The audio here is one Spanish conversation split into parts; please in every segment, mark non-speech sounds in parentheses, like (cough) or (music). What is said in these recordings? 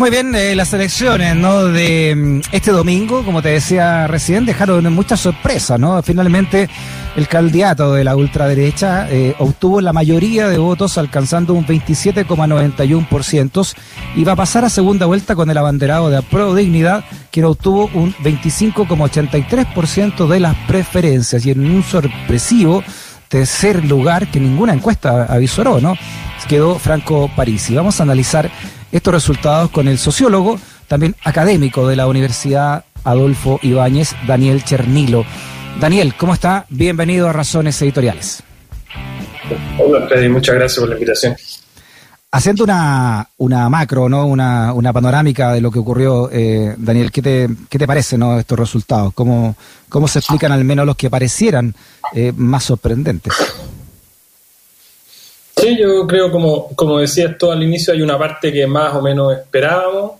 Muy bien, eh, las elecciones ¿no? de mm, este domingo, como te decía recién, dejaron muchas sorpresas. ¿no? Finalmente, el candidato de la ultraderecha eh, obtuvo la mayoría de votos, alcanzando un 27,91%, y va a pasar a segunda vuelta con el abanderado de Pro Dignidad, quien obtuvo un 25,83% de las preferencias, y en un sorpresivo tercer lugar que ninguna encuesta avisoró, ¿no? Quedó Franco Parisi. Vamos a analizar estos resultados con el sociólogo, también académico de la Universidad Adolfo Ibáñez, Daniel Chernilo. Daniel, ¿cómo está? Bienvenido a Razones Editoriales. Hola, Freddy, muchas gracias por la invitación. Haciendo una, una macro, ¿no? Una, una panorámica de lo que ocurrió, eh, Daniel, ¿qué te, qué te parece ¿no? estos resultados? ¿Cómo, ¿Cómo se explican al menos los que parecieran eh, más sorprendentes? Sí, yo creo, como, como decías tú al inicio, hay una parte que más o menos esperábamos.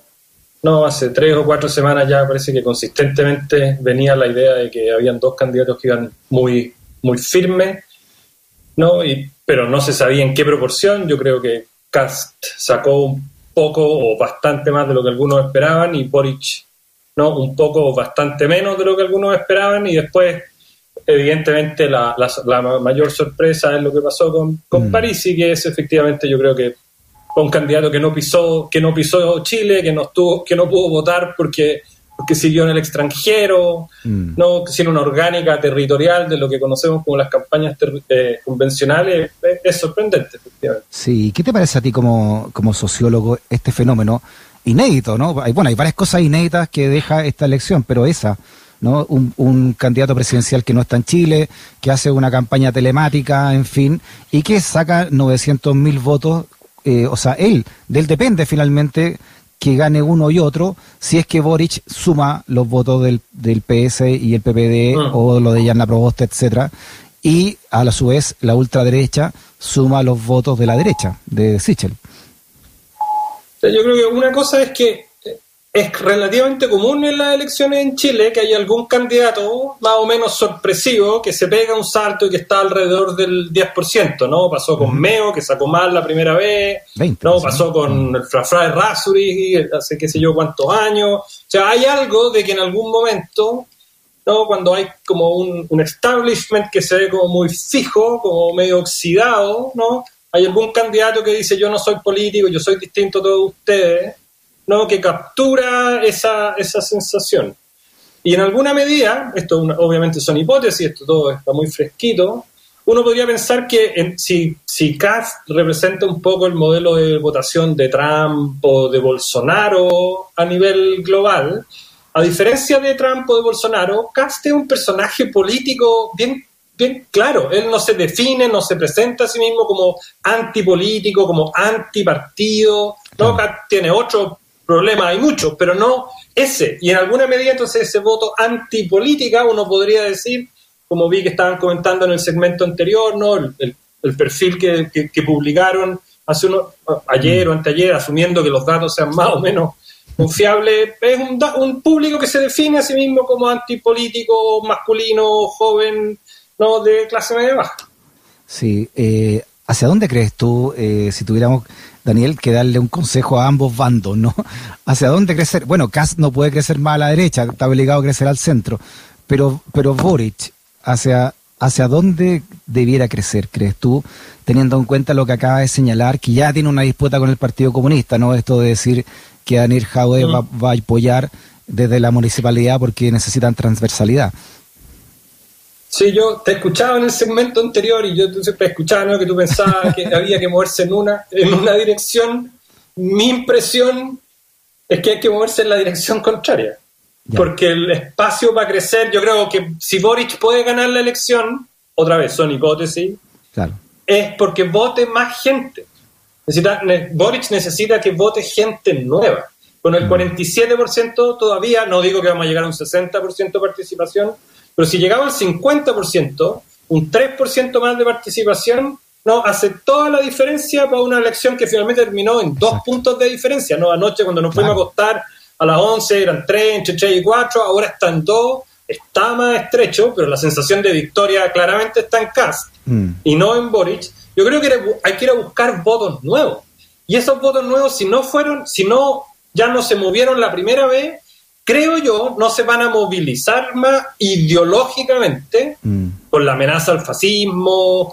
No, hace tres o cuatro semanas ya parece que consistentemente venía la idea de que habían dos candidatos que iban muy, muy firmes, ¿no? Y, pero no se sabía en qué proporción. Yo creo que Cast sacó un poco o bastante más de lo que algunos esperaban y Boric, ¿no? Un poco o bastante menos de lo que algunos esperaban y después evidentemente la, mayor sorpresa es lo que pasó con, con mm. Parisi, que es efectivamente yo creo que un candidato que no pisó, que no pisó Chile, que no estuvo, que no pudo votar porque, porque siguió en el extranjero, mm. no sin una orgánica territorial de lo que conocemos como las campañas eh, convencionales, es, sorprendente, efectivamente. Sí, ¿qué te parece a ti como, como sociólogo este fenómeno inédito, no? Bueno, hay varias cosas inéditas que deja esta elección, pero esa ¿no? Un, candidato presidencial que no está en Chile, que hace una campaña telemática, en fin, y que saca 900 mil votos, eh, o sea, él, de él depende finalmente que gane uno y otro, si es que Boric suma los votos del, del PS y el PPD ah. o lo de Yanna Proboste, etcétera, y a la su vez la ultraderecha suma los votos de la derecha, de Sichel. Yo creo que una cosa es que es relativamente común en las elecciones en Chile que hay algún candidato más o menos sorpresivo que se pega un salto y que está alrededor del 10%, ¿no? Pasó con Meo, que sacó mal la primera vez, ¿no? Pasó con el Frafra de Rasuri hace qué sé yo cuántos años. O sea, hay algo de que en algún momento, ¿no? Cuando hay como un, un establishment que se ve como muy fijo, como medio oxidado, ¿no? Hay algún candidato que dice yo no soy político, yo soy distinto a todos ustedes, ¿no? que captura esa, esa sensación. Y en alguna medida, esto obviamente son hipótesis, esto todo está muy fresquito, uno podría pensar que si, si Cast representa un poco el modelo de votación de Trump o de Bolsonaro a nivel global, a diferencia de Trump o de Bolsonaro, Cast es un personaje político bien, bien claro. Él no se define, no se presenta a sí mismo como antipolítico, como antipartido. ¿no? Tiene otro problemas hay muchos, pero no ese. Y en alguna medida entonces ese voto antipolítica, uno podría decir, como vi que estaban comentando en el segmento anterior, ¿no? el, perfil que, publicaron hace uno, ayer o anteayer, asumiendo que los datos sean más o menos confiables, es un, un público que se define a sí mismo como antipolítico, masculino, joven, no de clase media baja. Sí, eh, ¿hacia dónde crees tú, eh, si tuviéramos Daniel, que darle un consejo a ambos bandos, ¿no? (laughs) ¿Hacia dónde crecer? Bueno, Kass no puede crecer más a la derecha, está obligado a crecer al centro, pero, pero Boric, ¿hacia, ¿hacia dónde debiera crecer, crees tú, teniendo en cuenta lo que acaba de señalar, que ya tiene una disputa con el Partido Comunista, ¿no? Esto de decir que Daniel Jaue va, mm. va a apoyar desde la municipalidad porque necesitan transversalidad. Sí, yo te escuchaba en el segmento anterior y yo siempre escuchaba ¿no? que tú pensabas que (laughs) había que moverse en una, en una dirección. Mi impresión es que hay que moverse en la dirección contraria. Porque el espacio para crecer, yo creo que si Boric puede ganar la elección, otra vez son hipótesis, es porque vote más gente. Necesita, Boric necesita que vote gente nueva. Con el 47% mm. todavía, no digo que vamos a llegar a un 60% de participación, pero si llegaba al 50%, un 3% más de participación, no hace toda la diferencia para una elección que finalmente terminó en dos puntos de diferencia. No anoche cuando nos fuimos a acostar a las 11 eran 3, entre 3 y 4, ahora están 2, está más estrecho, pero la sensación de victoria claramente está en Cast mm. y no en Boric. Yo creo que hay que ir a buscar votos nuevos. Y esos votos nuevos, si no fueron, si no ya no se movieron la primera vez, creo yo, no se van a movilizar más ideológicamente mm. por la amenaza al fascismo,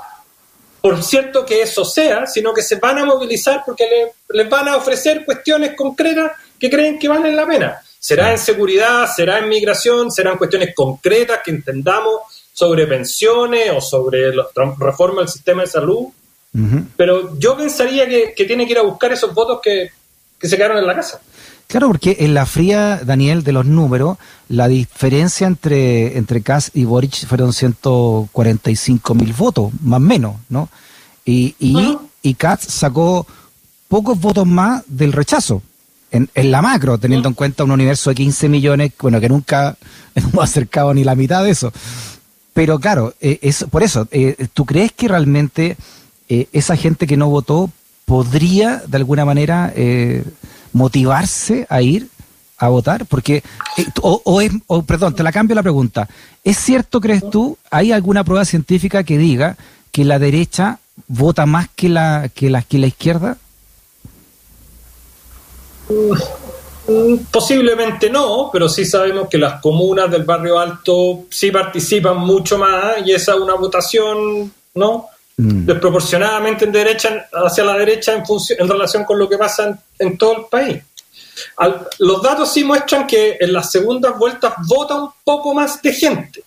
por cierto que eso sea, sino que se van a movilizar porque les van a ofrecer cuestiones concretas que creen que valen la pena. Será en seguridad, será en migración, serán cuestiones concretas que entendamos sobre pensiones o sobre la reforma del sistema de salud. Pero yo pensaría que, tiene que ir a buscar esos votos que, que se quedaron en la casa. Claro, porque en la fría, Daniel, de los números, la diferencia entre, entre Kass y Boric fueron 145 mil votos, más o menos, ¿no? Y, y, y Katz sacó pocos votos más del rechazo, en, en la macro, teniendo en cuenta un universo de 15 millones, bueno, que nunca (laughs) hemos acercado ni la mitad de eso. Pero claro, eh, es, por eso, eh, ¿tú crees que realmente eh, esa gente que no votó podría, de alguna manera, eh, motivarse a ir a votar? Porque, eh, o, es, o, perdón, te la cambio la pregunta. ¿Es cierto, crees tú, hay alguna prueba científica que diga que la derecha vota más que la, que la, que la izquierda? Mm, posiblemente no, pero sí sabemos que las comunas del barrio alto sí participan mucho más y esa es una votación, ¿no? Mm. desproporcionadamente en derecha, hacia la derecha en, en relación con lo que pasa en, todo el país. los datos sí muestran que en las segundas vueltas vota un poco más de gente.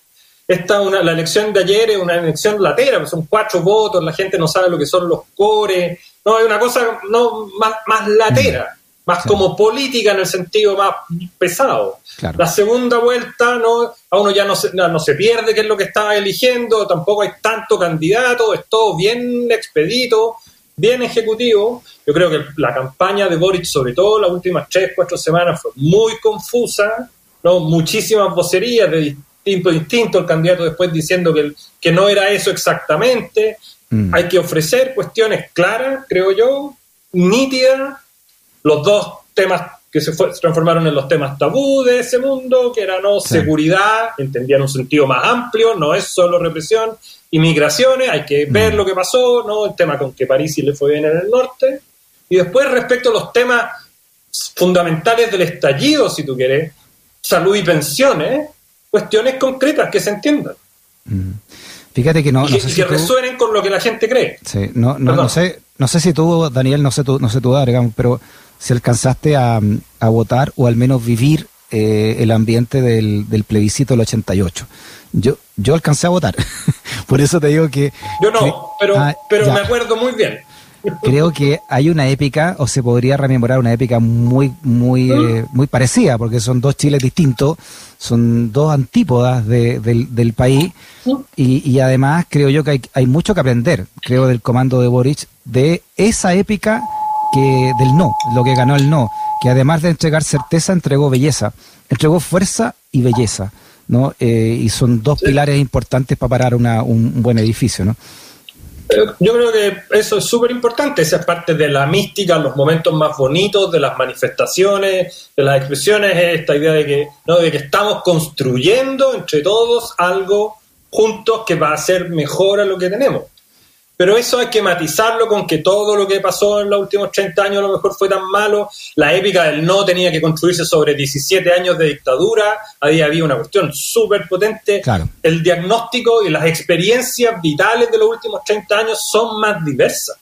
Esta una, la elección de ayer es una elección latera, son cuatro votos, la gente no sabe lo que son los cores, no, es una cosa no, más, más latera más como política en el sentido más pesado. La segunda vuelta no, a uno ya no se, no, se pierde qué es lo que estaba eligiendo, tampoco hay tanto candidato, es todo bien expedito, bien ejecutivo. Yo creo que la campaña de Boric, sobre todo las últimas tres, cuatro semanas, fue muy confusa, ¿no? muchísimas vocerías de distinto distinto, el candidato después diciendo que, que no era eso exactamente. Mm. Hay que ofrecer cuestiones claras, creo yo, nítidas, los dos temas que se, transformaron en los temas tabú de ese mundo, que era no seguridad, entendían un sentido más amplio, no es solo represión, inmigraciones, hay que ver mm. lo que pasó, ¿no? El tema con que París le fue bien en el norte. Y después respecto a los temas fundamentales del estallido, si tú quieres, salud y pensiones, cuestiones concretas que se entiendan. Mm. Fíjate que no, y, que resuenen con lo que la gente cree. Sí, no, no, no, sé, no sé si tú, Daniel, no sé tú, no sé tú, digamos, pero si alcanzaste a, votar o al menos vivir eh, el ambiente del, plebiscito del 88. Yo, yo alcancé a votar, (laughs) por eso te digo que... Yo no, pero, ah, pero me acuerdo muy bien. Creo que hay una épica, o se podría rememorar una épica muy, muy, eh, muy parecida, porque son dos Chiles distintos, son dos antípodas del, del, país, y, y, además creo yo que hay, hay mucho que aprender, creo, del comando de Boric, de esa épica que del no, lo que ganó el no, que además de entregar certeza, entregó belleza, entregó fuerza y belleza, ¿no? Eh, y son dos pilares importantes para parar una, un buen edificio, ¿no? Yo creo que eso es súper importante, esa es parte de la mística, los momentos más bonitos de las manifestaciones, de las expresiones, esta idea de que, ¿no? de que estamos construyendo entre todos algo juntos que va a ser mejor a lo que tenemos. Pero eso hay que matizarlo con que todo lo que pasó en los últimos 30 años a lo mejor fue tan malo. La épica del no tenía que construirse sobre 17 años de dictadura. Ahí había una cuestión súper potente. El diagnóstico y las experiencias vitales de los últimos 30 años son más diversas.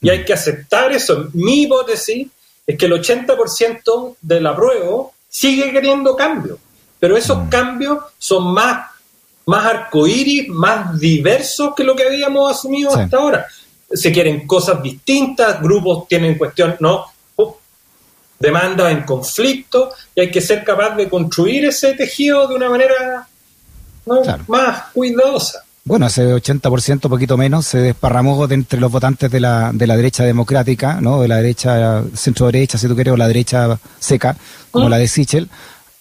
Y hay que aceptar eso. Mi hipótesis es que el 80% del apruebo sigue queriendo cambios. Pero esos mm. cambios son más más arcoíris, más diversos que lo que habíamos asumido hasta ahora. Se quieren cosas distintas, grupos tienen cuestión, ¿no? demandas en conflicto y hay que ser capaz de construir ese tejido de una manera más cuidadosa. Bueno, ese 80%, poquito menos, se desparramó de entre los votantes de la, de la derecha democrática, ¿no? de la derecha centro-derecha, si tú quieres, o la derecha seca, como ¿Mm? la de Sichel,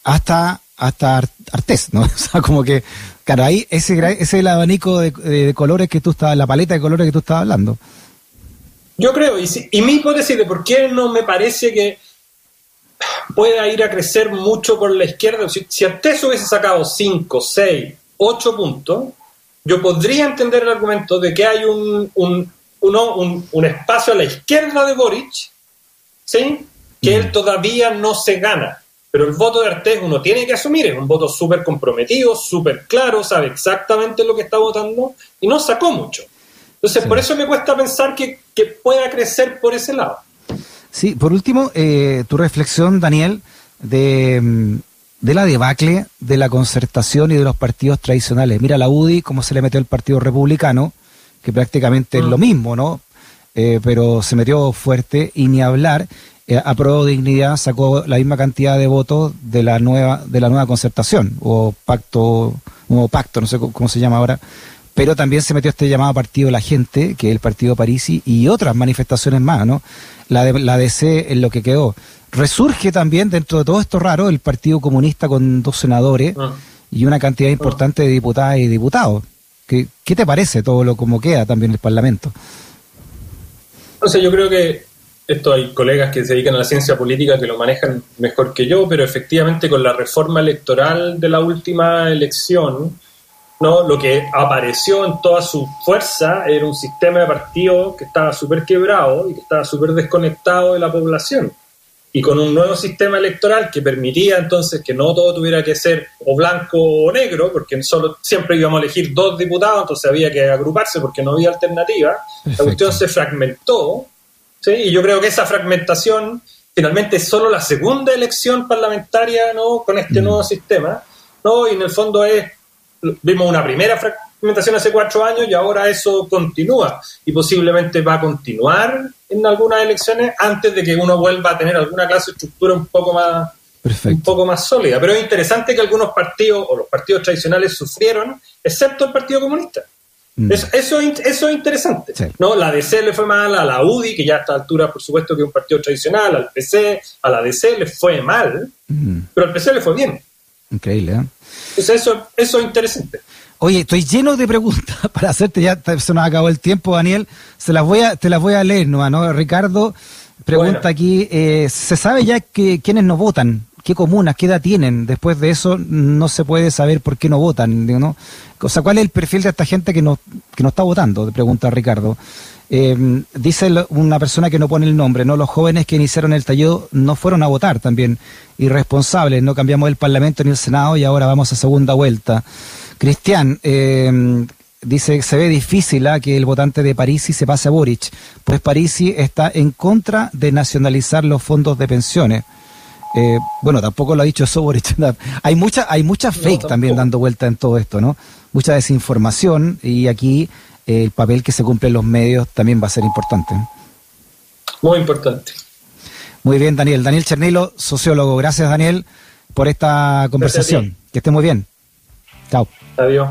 hasta, hasta Artés, ¿no? (laughs) O sea, como que Claro, ahí ese, ese es el abanico de, colores que tú estabas, la paleta de colores que tú estabas hablando. Yo creo, y, y mi hipótesis de por qué no me parece que pueda ir a crecer mucho por la izquierda, si, si antes hubiese sacado 5, 6, 8 puntos, yo podría entender el argumento de que hay un, un, un, un espacio a la izquierda de Boric, ¿sí? que él todavía no se gana. Pero el voto de Artés uno tiene que asumir, es un voto súper comprometido, súper claro, sabe exactamente lo que está votando y no sacó mucho. Entonces, por eso me cuesta pensar que, pueda crecer por ese lado. Sí, por último, eh, tu reflexión, Daniel, de, mm, de, la debacle de la concertación y de los partidos tradicionales. Mira la UDI, cómo se le metió el Partido Republicano, que prácticamente es lo mm. mismo, ¿no? Eh, pero se metió fuerte y ni hablar. Eh, aprobó dignidad, sacó la misma cantidad de votos de la nueva de la nueva concertación o pacto, nuevo pacto, no sé cómo se llama ahora, pero también se metió este llamado partido La Gente, que es el partido Parisi, y otras manifestaciones más, ¿no? La, de, la DC en lo que quedó. Resurge también dentro de todo esto raro el Partido Comunista con dos senadores ah. y una cantidad importante de diputadas y diputados. ¿Qué, ¿Qué, te parece todo lo como queda también el Parlamento? O sea, yo creo que esto hay colegas que se dedican a la ciencia política que lo manejan mejor que yo, pero efectivamente con la reforma electoral de la última elección, ¿no? lo que apareció en toda su fuerza era un sistema de partidos que estaba súper quebrado y que estaba súper desconectado de la población. Y con un nuevo sistema electoral que permitía entonces que no todo tuviera que ser o blanco o negro, porque solo siempre íbamos a elegir dos diputados, entonces había que agruparse porque no había alternativa, la cuestión se fragmentó ¿sí? Y yo creo que esa fragmentación finalmente es solo la segunda elección parlamentaria ¿no? con este mm. nuevo sistema, ¿no? y en el fondo es, vimos una primera fragmentación hace cuatro años y ahora eso continúa y posiblemente va a continuar en algunas elecciones antes de que uno vuelva a tener alguna clase de estructura un poco más un poco más sólida. Pero es interesante que algunos partidos o los partidos tradicionales sufrieron, excepto el Partido Comunista. Mm. Eso, eso, es interesante. ¿no? La DC le fue mal, a la UDI, que ya a esta altura, por supuesto, que es un partido tradicional, al PC, a la DC le fue mal, mm. pero al PC le fue bien. Increíble, ¿eh? Entonces, eso, eso es interesante. Oye, estoy lleno de preguntas (laughs) para hacerte, ya se nos acabó el tiempo, Daniel. Se las voy a, te las voy a leer, ¿no? Ricardo pregunta aquí, eh, ¿se sabe ya que quiénes no votan? Qué comunas, qué edad tienen. Después de eso no se puede saber por qué no votan. O sea, ¿cuál es el perfil de esta gente que no, que no está votando? Pregunta Ricardo. Eh, dice una persona que no pone el nombre, ¿no? Los jóvenes que iniciaron el tallo no fueron a votar también, irresponsables, no cambiamos el Parlamento ni el Senado y ahora vamos a segunda vuelta. Cristian, eh, dice se ve difícil ¿ah? que el votante de Parisi se pase a Boric, pues Parisi está en contra de nacionalizar los fondos de pensiones. Eh, bueno, tampoco lo ha dicho Boric. (laughs) Hay mucha, hay mucha fake también dando vuelta en todo esto, ¿no? Mucha desinformación y aquí eh, el papel que se cumple en los medios también va a ser importante. Muy importante. Muy bien, Daniel. Daniel Chernilo, sociólogo. Gracias, Daniel, por esta conversación. Que esté muy bien. Chao. Adiós.